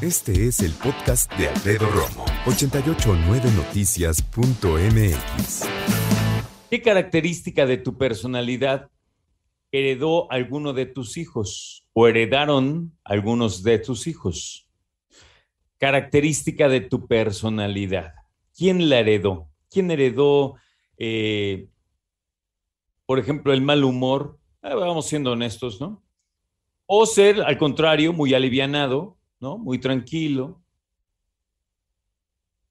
Este es el podcast de Alfredo Romo. 889noticias.mx. ¿Qué característica de tu personalidad heredó alguno de tus hijos o heredaron algunos de tus hijos? Característica de tu personalidad. ¿Quién la heredó? ¿Quién heredó, eh, por ejemplo, el mal humor? Ah, vamos siendo honestos, ¿no? O ser, al contrario, muy alivianado, ¿no? Muy tranquilo.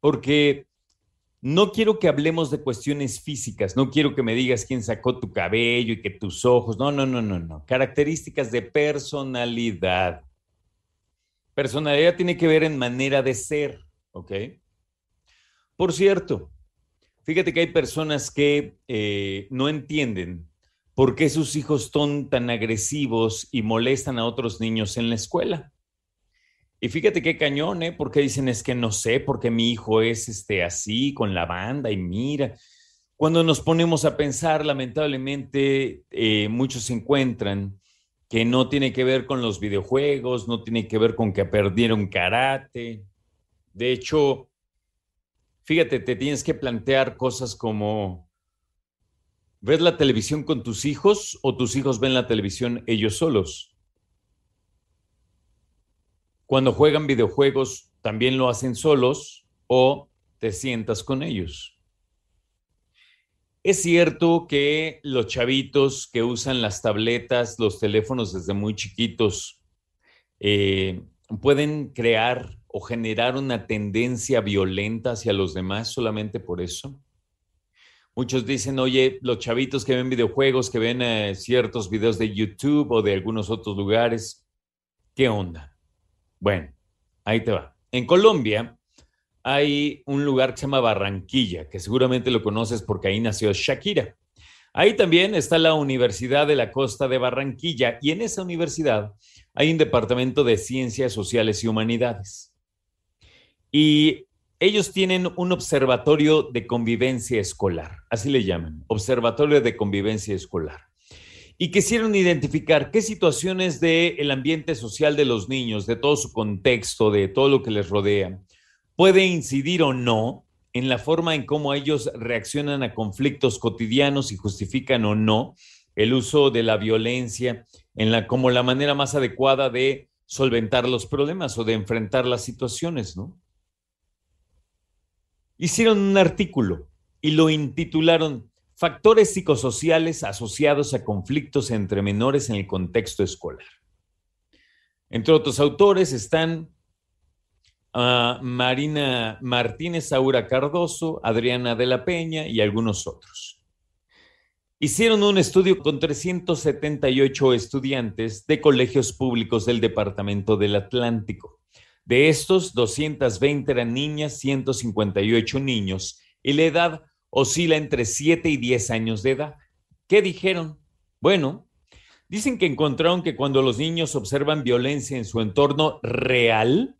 Porque no quiero que hablemos de cuestiones físicas, no quiero que me digas quién sacó tu cabello y que tus ojos, no, no, no, no, no. Características de personalidad. Personalidad tiene que ver en manera de ser, ¿ok? Por cierto, fíjate que hay personas que eh, no entienden por qué sus hijos son tan agresivos y molestan a otros niños en la escuela. Y fíjate qué cañón, ¿eh? Porque dicen es que no sé, porque mi hijo es este, así con la banda y mira. Cuando nos ponemos a pensar, lamentablemente, eh, muchos se encuentran que no tiene que ver con los videojuegos, no tiene que ver con que perdieron karate. De hecho, fíjate, te tienes que plantear cosas como, ¿ves la televisión con tus hijos o tus hijos ven la televisión ellos solos? Cuando juegan videojuegos, también lo hacen solos o te sientas con ellos. Es cierto que los chavitos que usan las tabletas, los teléfonos desde muy chiquitos, eh, pueden crear o generar una tendencia violenta hacia los demás solamente por eso. Muchos dicen, oye, los chavitos que ven videojuegos, que ven eh, ciertos videos de YouTube o de algunos otros lugares, ¿qué onda? Bueno, ahí te va. En Colombia hay un lugar que se llama Barranquilla, que seguramente lo conoces porque ahí nació Shakira. Ahí también está la Universidad de la Costa de Barranquilla y en esa universidad hay un departamento de Ciencias Sociales y Humanidades. Y ellos tienen un observatorio de convivencia escolar, así le llaman, observatorio de convivencia escolar y quisieron identificar qué situaciones del ambiente social de los niños, de todo su contexto, de todo lo que les rodea, puede incidir o no en la forma en cómo ellos reaccionan a conflictos cotidianos y justifican o no el uso de la violencia en la, como la manera más adecuada de solventar los problemas o de enfrentar las situaciones, ¿no? Hicieron un artículo y lo intitularon Factores psicosociales asociados a conflictos entre menores en el contexto escolar. Entre otros autores están ah, Marina Martínez Saura Cardoso, Adriana de la Peña y algunos otros. Hicieron un estudio con 378 estudiantes de colegios públicos del Departamento del Atlántico. De estos, 220 eran niñas, 158 niños y la edad oscila entre 7 y 10 años de edad. ¿Qué dijeron? Bueno, dicen que encontraron que cuando los niños observan violencia en su entorno real,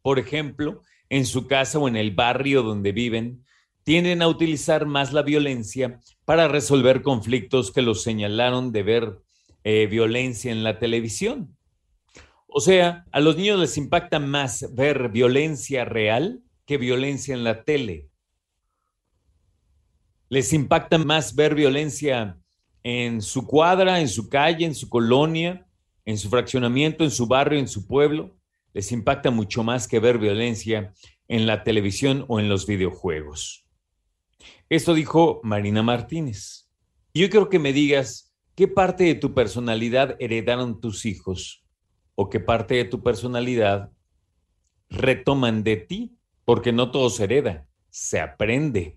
por ejemplo, en su casa o en el barrio donde viven, tienden a utilizar más la violencia para resolver conflictos que los señalaron de ver eh, violencia en la televisión. O sea, a los niños les impacta más ver violencia real que violencia en la tele les impacta más ver violencia en su cuadra, en su calle, en su colonia, en su fraccionamiento, en su barrio, en su pueblo. Les impacta mucho más que ver violencia en la televisión o en los videojuegos. Esto dijo Marina Martínez. Yo quiero que me digas qué parte de tu personalidad heredaron tus hijos o qué parte de tu personalidad retoman de ti, porque no todo se hereda, se aprende.